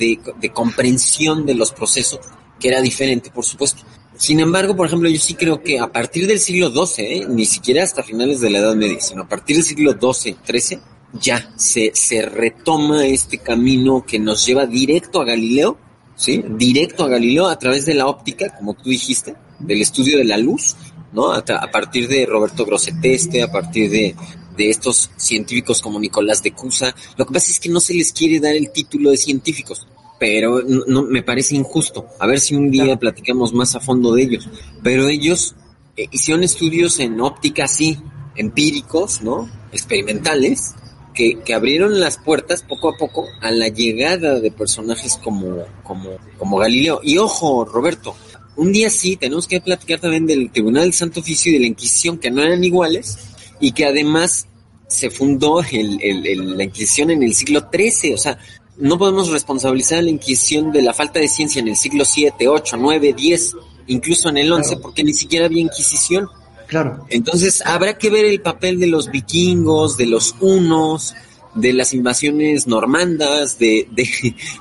comprensión de los procesos que era diferente, por supuesto. Sin embargo, por ejemplo, yo sí creo que a partir del siglo XII, ¿eh? ni siquiera hasta finales de la Edad Media, sino a partir del siglo XII, XIII, ya se, se retoma este camino que nos lleva directo a Galileo ¿sí? Directo a Galileo a través de la óptica, como tú dijiste, del estudio de la luz, ¿no? A, partir de Roberto Grosseteste, a partir de, de estos científicos como Nicolás de Cusa. Lo que pasa es que no se les quiere dar el título de científicos, pero no, me parece injusto. A ver si un día platicamos más a fondo de ellos. Pero ellos eh, hicieron estudios en óptica así, empíricos, ¿no? Experimentales, que, abrieron las puertas poco a poco a la llegada de personajes como, como, como Galileo. Y ojo, Roberto, un día sí tenemos que platicar también del Tribunal del Santo Oficio y de la Inquisición, que no eran iguales, y que además se fundó el, la Inquisición en el siglo XIII. O sea, no podemos responsabilizar a la Inquisición de la falta de ciencia en el siglo VII, VIII, IX, X, incluso en el XI, porque ni siquiera había Inquisición. Claro. Entonces habrá que ver el papel de los vikingos, de los hunos, de las invasiones normandas, de, de,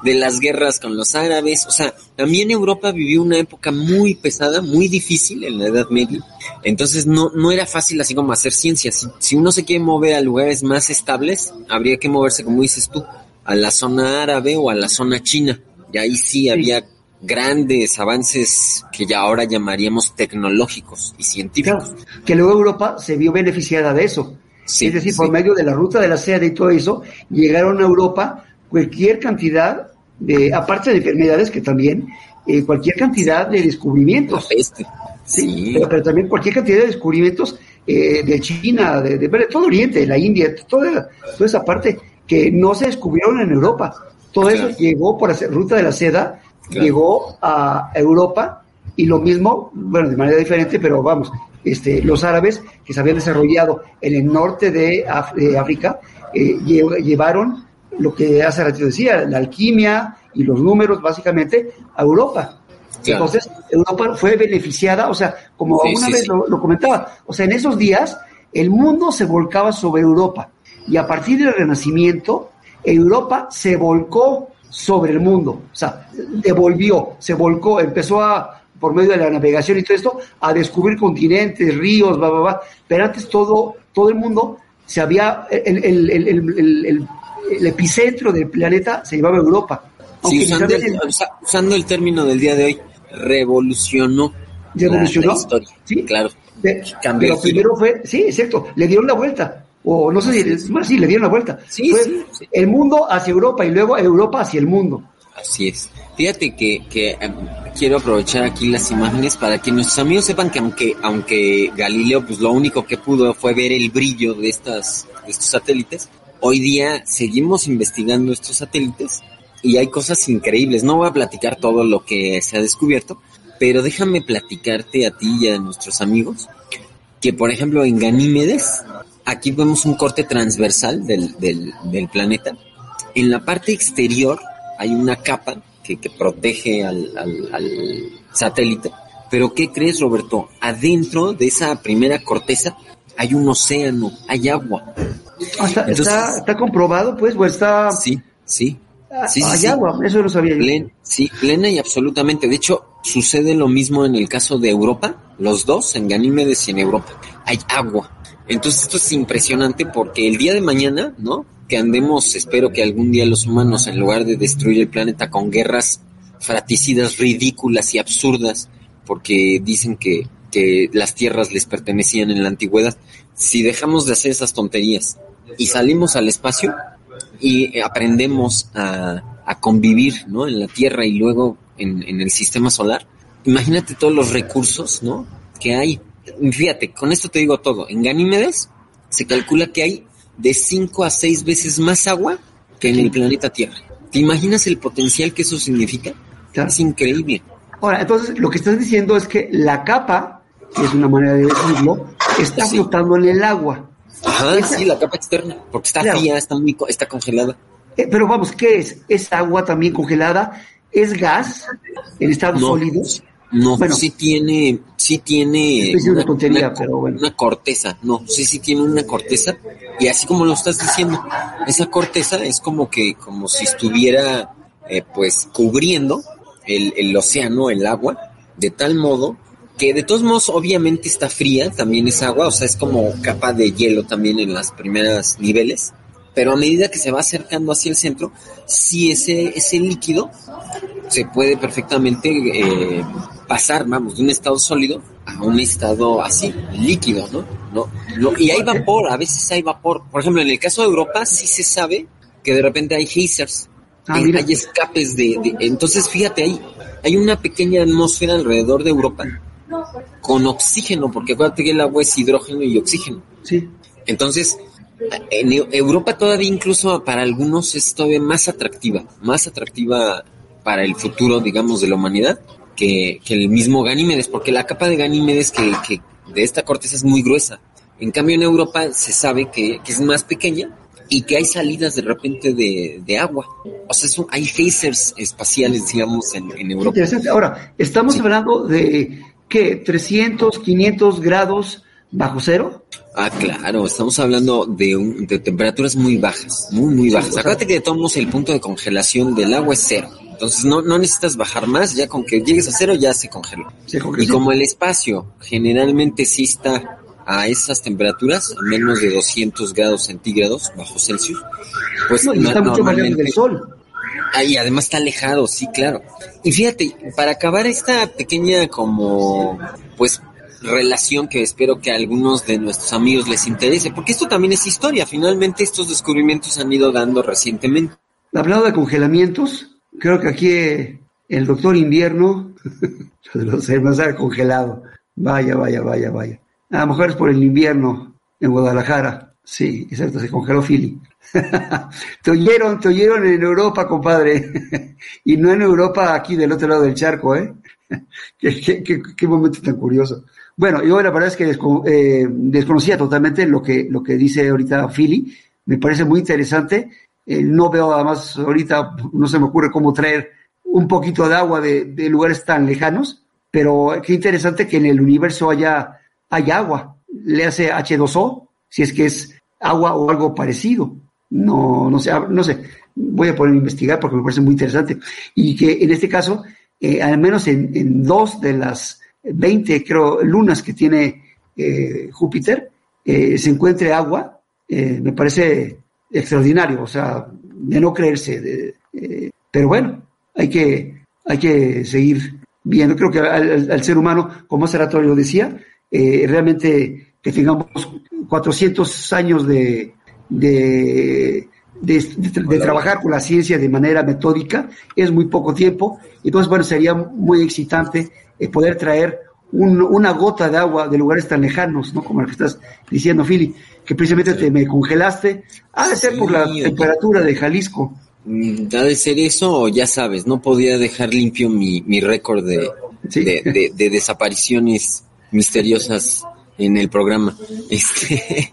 de, las guerras con los árabes. O sea, también Europa vivió una época muy pesada, muy difícil en la Edad Media. Entonces no, no era fácil así como hacer ciencia. Si, si uno se quiere mover a lugares más estables, habría que moverse, como dices tú, a la zona árabe o a la zona china. Y ahí sí. había grandes avances que ya ahora llamaríamos tecnológicos y científicos. que luego Europa se vio beneficiada de eso. es decir, por medio de la ruta de la seda y todo eso, llegaron a Europa cualquier cantidad de, aparte de enfermedades que también, eh, cualquier cantidad de descubrimientos. Sí, pero, también cualquier cantidad de descubrimientos eh, de China, de, todo Oriente, la India, toda, toda esa parte que no se descubrieron en Europa. Todo eso llegó por hacer ruta de la seda llegó a Europa y lo mismo, bueno, de manera diferente, pero vamos, este, los árabes que se habían desarrollado en el norte de, África eh, llevaron lo que hace ratito decía, la alquimia y los números básicamente a Europa. Entonces, Europa fue beneficiada, o sea, como alguna vez lo, comentaba, o sea, en esos días el mundo se volcaba sobre Europa y a partir del Renacimiento, Europa se volcó sobre el mundo, o sea, devolvió, se volcó, empezó a, por medio de la navegación y todo esto, a descubrir continentes, ríos, bla, bla, bla. Pero antes todo, todo el mundo se había, el, el, el, el epicentro del planeta se llevaba a Europa. Sí, usando, el, término del día de hoy, revolucionó. Revolucionó. La, historia. Sí, claro. pero primero fue, sí, es cierto, le dieron la vuelta o no sé si, sí, le dieron la vuelta. Sí, sí, El mundo hacia Europa y luego Europa hacia el mundo. Así es. Fíjate que, que em, quiero aprovechar aquí las imágenes para que nuestros amigos sepan que aunque, aunque Galileo pues lo único que pudo fue ver el brillo de, estas, de estos satélites, hoy día seguimos investigando estos satélites y hay cosas increíbles. No voy a platicar todo lo que se ha descubierto, pero déjame platicarte a ti y a nuestros amigos que por ejemplo en Ganímedes Aquí vemos un corte transversal del, del, planeta. En la parte exterior hay una capa que, que protege al, al, satélite. Pero ¿qué crees, Roberto? Adentro de esa primera corteza hay un océano, hay agua. Ah, está, está, comprobado, pues, o está... Sí, sí. Ah, sí, hay agua, eso lo sabía yo. sí, plena y absolutamente. De hecho, sucede lo mismo en el caso de Europa, los dos, en Ganímedes y en Europa. Hay agua. Entonces esto es impresionante porque el día de mañana, ¿no? Que andemos, espero que algún día los humanos, en lugar de destruir el planeta con guerras fraticidas ridículas y absurdas, porque dicen que, que las tierras les pertenecían en la antigüedad, si dejamos de hacer esas tonterías y salimos al espacio y aprendemos a, a convivir, ¿no? En la Tierra y luego en, en el sistema solar, imagínate todos los recursos, ¿no? Que hay. Fíjate, con esto te digo todo. En Ganímedes se calcula que hay de 5 a 6 veces más agua que en el planeta Tierra. ¿Te imaginas el potencial que eso significa? Es increíble. Ahora, entonces lo que estás diciendo es que la capa, que es una manera de decirlo, está flotando en el agua. Ajá, sí, la capa externa, porque está fría, está muy, está congelada. Eh, pero vamos, ¿qué es? ¿Es agua también congelada? ¿Es gas en estado sólido? No, bueno, sí tiene, sí tiene una, tontería, pero bueno. una corteza, no, sí, sí tiene una corteza. Y así como lo estás diciendo, esa corteza es como que, como si estuviera, eh, pues, cubriendo el, el océano, el agua, de tal modo que de todos modos obviamente está fría, también es agua, o sea, es como capa de hielo también en las primeras niveles, pero a medida que se va acercando hacia el centro, sí ese, ese líquido se puede perfectamente eh, pasar, vamos, de un estado sólido a un estado así, líquido, ¿no? ¿no? y hay vapor, a veces hay vapor. Por ejemplo, en el caso de Europa sí se sabe que de repente hay geysers, ah, hay, escapes de, Entonces, fíjate, hay, hay una pequeña atmósfera alrededor de Europa con oxígeno, porque acuérdate que el agua es hidrógeno y oxígeno. Sí. Entonces, en Europa todavía incluso para algunos es todavía más atractiva, más atractiva para el futuro, digamos, de la humanidad que, el mismo Ganímedes, porque la capa de Ganímedes que, que, de esta corteza es muy gruesa. En cambio, en Europa se sabe que, es más pequeña y que hay salidas de repente de, agua. O sea, hay phasers espaciales, digamos, en, Europa. Interesante. Ahora, estamos hablando de, ¿qué? 300, 500 grados bajo cero. Ah, claro, estamos hablando de, de temperaturas muy bajas, muy, muy bajas. Acuérdate que tomamos el punto de congelación del agua es cero. Entonces no, no necesitas bajar más, ya con que llegues a cero ya se congeló. y como el espacio generalmente sí está a esas temperaturas, a menos de 200 grados centígrados bajo Celsius, pues no, está mucho más lejos del sol. Ahí además está alejado, sí, claro. Y fíjate, para acabar esta pequeña como, pues, relación que espero que a algunos de nuestros amigos les interese, porque esto también es historia, finalmente estos descubrimientos han ido dando recientemente. Hablado de congelamientos, Creo que aquí eh, el doctor invierno [LAUGHS] se nos ha congelado. Vaya, vaya, vaya, vaya. A lo mejor es por el invierno en Guadalajara. Sí, exacto, se congeló Philly. [LAUGHS] te oyeron, te oyeron en Europa, compadre. [LAUGHS] y no en Europa aquí del otro lado del charco, ¿eh? qué, momento tan curioso. Bueno, yo la verdad es que eh, desconocía totalmente lo que, lo que dice ahorita Philly. Me parece muy interesante eh, no veo además ahorita, no se me ocurre cómo traer un poquito de agua de, lugares tan lejanos, pero qué interesante que en el universo haya, haya agua. Le hace H2O, si es que es agua o algo parecido. No, no sé, no sé. Voy a poner a investigar porque me parece muy interesante. Y que en este caso, eh, al menos en, dos de las 20, creo, lunas que tiene eh, Júpiter, se encuentre agua, me parece extraordinario, o sea, de no creerse. Eh, pero bueno, hay que, hay que seguir viendo. Creo que al, ser humano, como hace rato yo decía, eh, realmente que tengamos 400 años de, de, de, trabajar con la ciencia de manera metódica es muy poco tiempo. Entonces, bueno, sería muy excitante eh, poder traer una gota de agua de lugares tan lejanos, ¿no? Como el que estás diciendo, Philly que precisamente te me congelaste. Ha de ser por la temperatura de Jalisco. Mm, ha de ser eso, o ya sabes, no podía dejar limpio mi, mi récord de, de, desapariciones misteriosas en el programa. [LAUGHS] Este,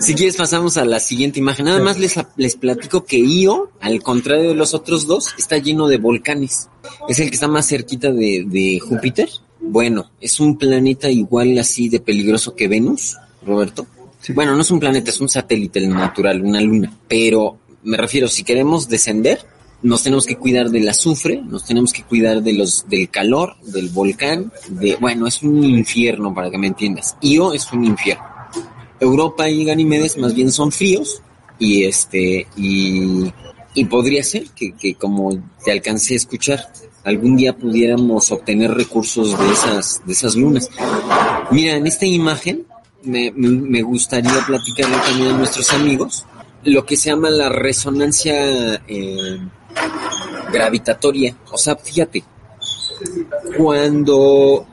si quieres pasamos a la siguiente imagen. Nada más les, les platico que Io, al contrario de los otros dos, está lleno de volcanes. Es el que está más cerquita de, de Júpiter. Bueno, es un planeta igual así de peligroso que Venus, Roberto. Bueno, no es un planeta, es un satélite natural, una luna. Pero me refiero, si queremos descender, nos tenemos que cuidar del azufre, nos tenemos que cuidar de los, del calor, del volcán, de, bueno, es un infierno para que me entiendas. Io es un infierno. Europa y Ganímedes más bien son fríos y este, y, y podría ser que, que como te alcancé a escuchar, algún día pudiéramos obtener recursos de esas, de esas lunas. Mira, en esta imagen me, me gustaría platicarle también a nuestros amigos lo que se llama la resonancia eh, gravitatoria. O sea, fíjate, cuando,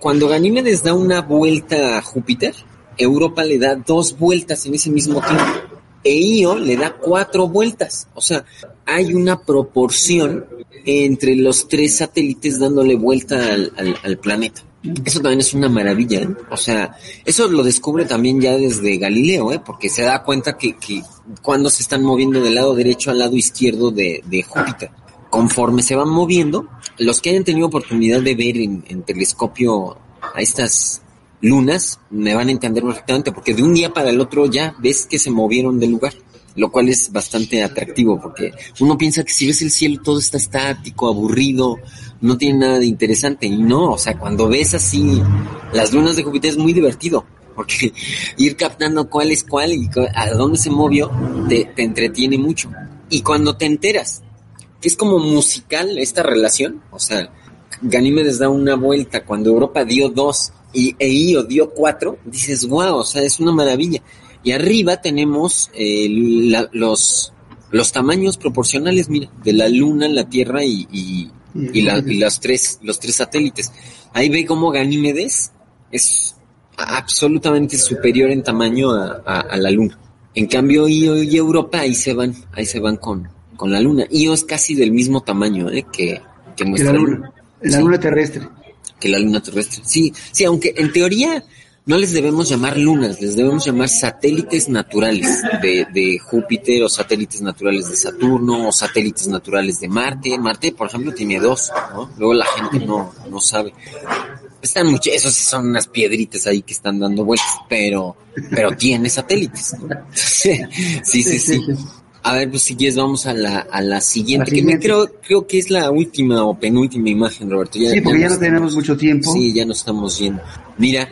cuando Ganímedes da una vuelta a Júpiter, Europa le da dos vueltas en ese mismo tiempo. E Io le da cuatro vueltas. O sea, hay una proporción entre los tres satélites dándole vuelta al, planeta. Eso también es una maravilla, ¿eh? O sea, eso lo descubre también ya desde Galileo, ¿eh? Porque se da cuenta que, que cuando se están moviendo del lado derecho al lado izquierdo de, de Júpiter. Conforme se van moviendo, los que hayan tenido oportunidad de ver en, en telescopio a estas lunas, me van a entender perfectamente, porque de un día para el otro ya ves que se movieron del lugar, lo cual es bastante atractivo, porque uno piensa que si ves el cielo todo está estático, aburrido, no tiene nada de interesante, y no, o sea, cuando ves así las lunas de Júpiter es muy divertido, porque [LAUGHS] ir captando cuál es cuál y a dónde se movió te, te entretiene mucho. Y cuando te enteras que es como musical esta relación, o sea, Ganímedes da una vuelta cuando Europa dio dos y EIO dio cuatro, dices, wow, o sea, es una maravilla. Y arriba tenemos eh, los, los tamaños proporcionales, mira, de la Luna, la Tierra y, y, las tres, los tres satélites. Ahí ve cómo Ganímedes es absolutamente superior en tamaño a, la Luna. En cambio, Io y Europa ahí se van, ahí se van con, con la Luna. Io es casi del mismo tamaño ¿eh? que, que nuestra Luna. La Luna terrestre que la luna terrestre. Sí, sí, aunque en teoría no les debemos llamar lunas, les debemos llamar satélites naturales de, de Júpiter o satélites naturales de Saturno o satélites naturales de Marte. Marte, por ejemplo, tiene dos, ¿no? Luego la gente no, no sabe. Están muchos, esos son unas piedritas ahí que están dando vueltas, pero, pero tiene satélites. [LAUGHS] sí, sí, sí. sí. A ver, pues si quieres vamos a la, a la siguiente, que me creo, creo que es la última o penúltima imagen, Roberto. sí, porque ya, no tenemos mucho tiempo. Sí, ya nos estamos yendo. Mira,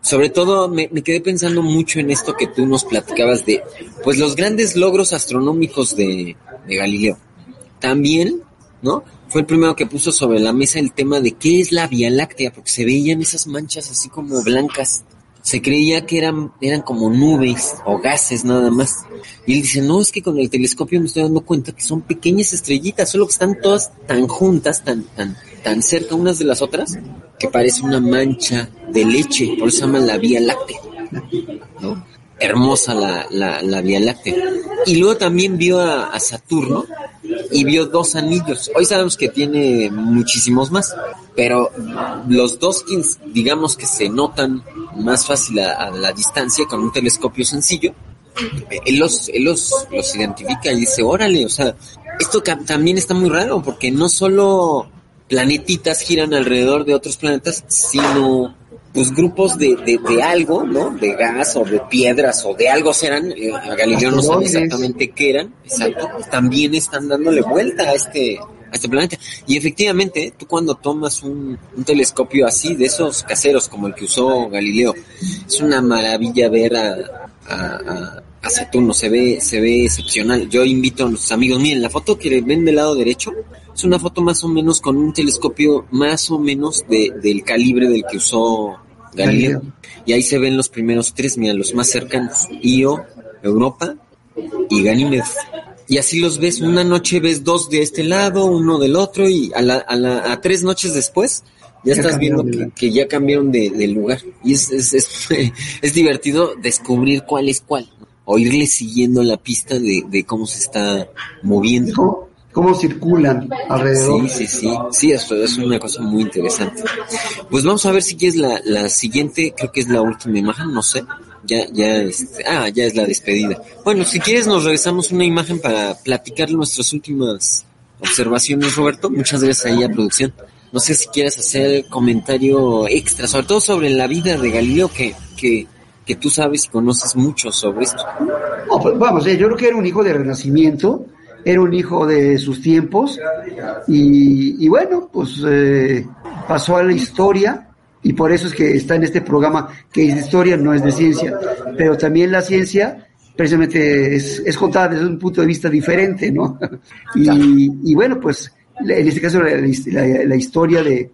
sobre todo me, me, quedé pensando mucho en esto que tú nos platicabas de, pues los grandes logros astronómicos de, de Galileo. También, ¿no? Fue el primero que puso sobre la mesa el tema de qué es la Vía Láctea, porque se veían esas manchas así como blancas se creía que eran, eran como nubes o gases nada más. Y él dice, no, es que con el telescopio me estoy dando cuenta que son pequeñas estrellitas, solo que están todas tan juntas, tan, tan, tan cerca unas de las otras, que parece una mancha de leche, por eso se llama la Vía Láctea. ¿no? Hermosa la, la, la Vía Láctea. Y luego también vio a, a Saturno y vio dos anillos. Hoy sabemos que tiene muchísimos más, pero los dos digamos que se notan más fácil a, la distancia con un telescopio sencillo. Él los, él los, los identifica y dice, órale, o sea, esto también está muy raro porque no solo planetitas giran alrededor de otros planetas, sino pues grupos de, de, algo, ¿no? De gas o de piedras o de algo serán, eh, Galileo no sabe exactamente qué eran, exacto, también están dándole vuelta a este, a este planeta. Y efectivamente, tú cuando tomas un, un telescopio así, de esos caseros como el que usó Galileo, es una maravilla ver a, a, a Saturno, se ve, se ve excepcional. Yo invito a nuestros amigos, miren, la foto que ven del lado derecho es una foto más o menos con un telescopio más o menos de, del calibre del que usó Galileo. Y ahí se ven los primeros tres, mira, los más cercanos. Io, Europa y Ganímedes. Y así los ves, una noche ves dos de este lado, uno del otro, y a, la, a, la, a tres noches después ya, estás viendo que, ya cambiaron de, lugar. Y es, es, es, [LAUGHS] es, divertido descubrir cuál es cuál, o irle siguiendo la pista de, de cómo se está moviendo cómo circulan alrededor. Sí, sí, sí, sí, esto es una cosa muy interesante. Pues vamos a ver si es la, la siguiente, creo que es la última imagen, no sé. Ya, ya, este, ah, ya es la despedida. Bueno, si quieres nos regresamos una imagen para platicar nuestras últimas observaciones, Roberto. Muchas gracias ahí a producción. No sé si quieres hacer comentario extra, sobre todo sobre la vida de Galileo, que, que, que tú sabes y conoces mucho sobre esto. pues vamos, yo creo que era un hijo de renacimiento, era un hijo de sus tiempos y, bueno, pues eh, pasó a la historia y por eso es que está en este programa que es de historia, no es de ciencia, pero también la ciencia precisamente es, es contada desde un punto de vista diferente, ¿no? [LAUGHS] Y, bueno, pues en este caso la, historia de,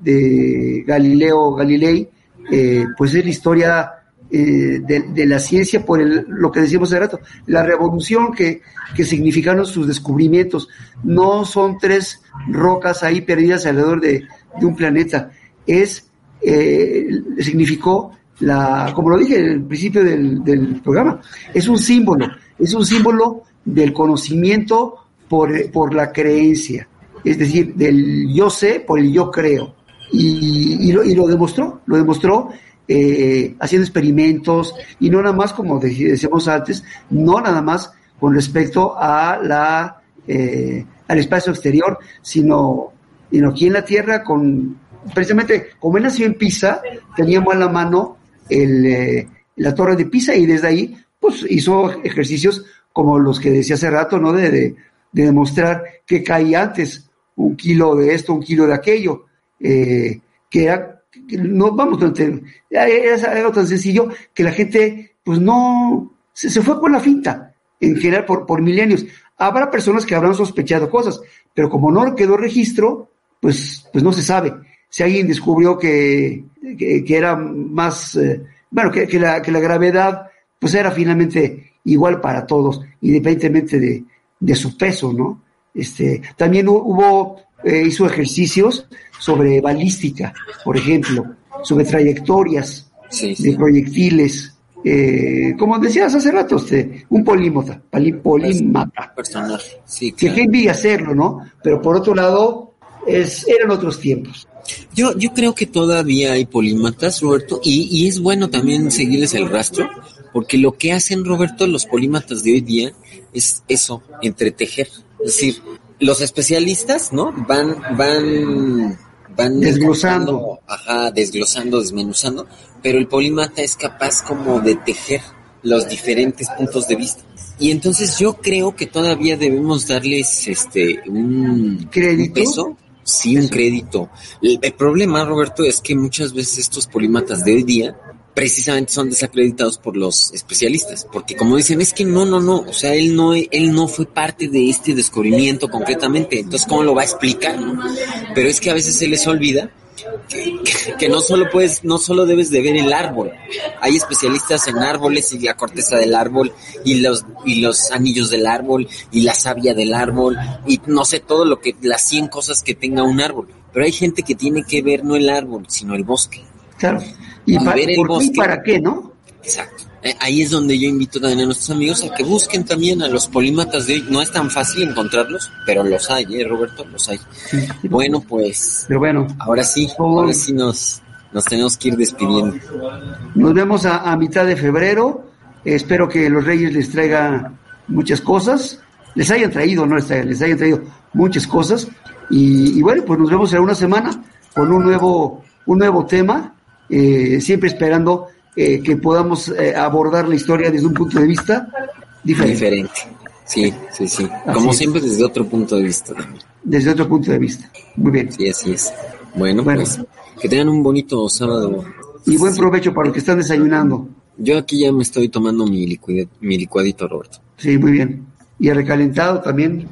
de, Galileo Galilei, eh, pues es la historia eh, de, la ciencia por lo que decíamos hace rato, la revolución que, que significaron sus descubrimientos. No son tres rocas ahí perdidas alrededor de, un planeta, es, eh, significó la, como lo dije en el principio del, del, programa, es un símbolo, es un símbolo del conocimiento por, por la creencia, es decir, del yo sé por el yo creo. Y, y, lo, y lo demostró, lo demostró eh, haciendo experimentos y no nada más, como decíamos antes, no nada más con respecto a la, eh, al espacio exterior, sino, sino aquí en la Tierra, con precisamente como él nació en Pisa, teníamos a la mano el, eh, la torre de Pisa y desde ahí pues hizo ejercicios como los que decía hace rato, ¿no? De, de, demostrar que caía antes un kilo de esto, un kilo de aquello, eh, que era, no, vamos, era algo tan sencillo que la gente pues no, se, se fue por la finta, en general por, por milenios. Habrá personas que habrán sospechado cosas, pero como no quedó registro, pues, pues no se sabe si alguien descubrió que, que, era más, eh, bueno, que, que, la, que la gravedad pues era finalmente igual para todos, independientemente de, de su peso, ¿no? Este, también hubo, eh, hizo ejercicios sobre balística, por ejemplo, sobre trayectorias de proyectiles, eh, como decías hace rato, este, un polímota, polímata. Personaje, sí, claro. Que hacerlo, ¿no? Pero por otro lado, es, eran otros tiempos. Yo, yo creo que todavía hay polímatas, Roberto, y, y es bueno también seguirles el rastro, porque lo que hacen, Roberto, los polímatas de hoy día es eso, entretejer. Es decir, los especialistas, ¿no? Van, van, van desglosando, ajá, desglosando, desmenuzando, pero el polímata es capaz como de tejer los diferentes puntos de vista. Y entonces yo creo que todavía debemos darles este un, ¿Crédito? un peso Sí, un crédito. El, problema, Roberto, es que muchas veces estos polímatas de hoy día precisamente son desacreditados por los especialistas, porque como dicen, es que no, no, no, o sea, él no, él no fue parte de este descubrimiento concretamente, entonces ¿cómo lo va a explicar? Pero es que a veces se les olvida que, no solo puedes, no solo debes de ver el árbol. Hay especialistas en árboles y la corteza del árbol y los y los anillos del árbol y la savia del árbol y no sé todo lo que las 100 cosas que tenga un árbol. Pero hay gente que tiene que ver no el árbol, sino el bosque. Claro. Y, para, ver el bosque. ¿Para qué, no? Exacto. Eh, ahí es donde yo invito también a nuestros amigos a que busquen también a los polímatas de hoy. No es tan fácil encontrarlos, pero los hay, ¿eh, Roberto? Los hay. Bueno, pues. Pero bueno. Ahora sí, ahora sí nos, nos tenemos que ir despidiendo. Nos vemos a, mitad de febrero. espero que los Reyes les traigan muchas cosas. Les hayan traído, no les, les hayan traído muchas cosas. Y, bueno, pues nos vemos en una semana con un nuevo, un nuevo tema. Eh, siempre esperando eh, que podamos eh, abordar la historia desde un punto de vista diferente. Sí, sí, sí. Como siempre, desde otro punto de vista también. Desde otro punto de vista. Muy bien. Sí, así es. Bueno, pues que tengan un bonito sábado. Y buen provecho para los que están desayunando. Yo aquí ya me estoy tomando mi, mi licuadito, Roberto. Sí, muy bien. Y el recalentado también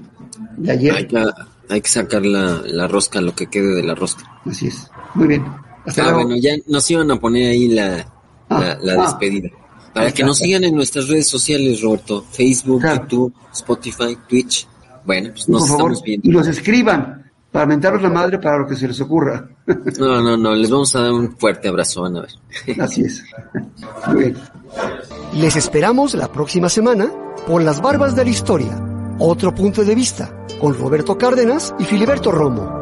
de ayer. Hay que, hay que sacar la, la rosca, lo que quede de la rosca. Así es. Muy bien. Ah, bueno, ya nos iban a poner ahí la, la, ah. despedida. Para que nos sigan en nuestras redes sociales, Roberto. Facebook, YouTube, Spotify, Twitch. Bueno, pues nos estamos viendo. Y nos escriban para mentaros la madre para lo que se les ocurra. [LAUGHS] No, no, no, les vamos a dar un fuerte abrazo, van a ver. Así es. Muy bien. Les esperamos la próxima semana por las barbas de la historia. Otro punto de vista con Roberto Cárdenas y Filiberto Romo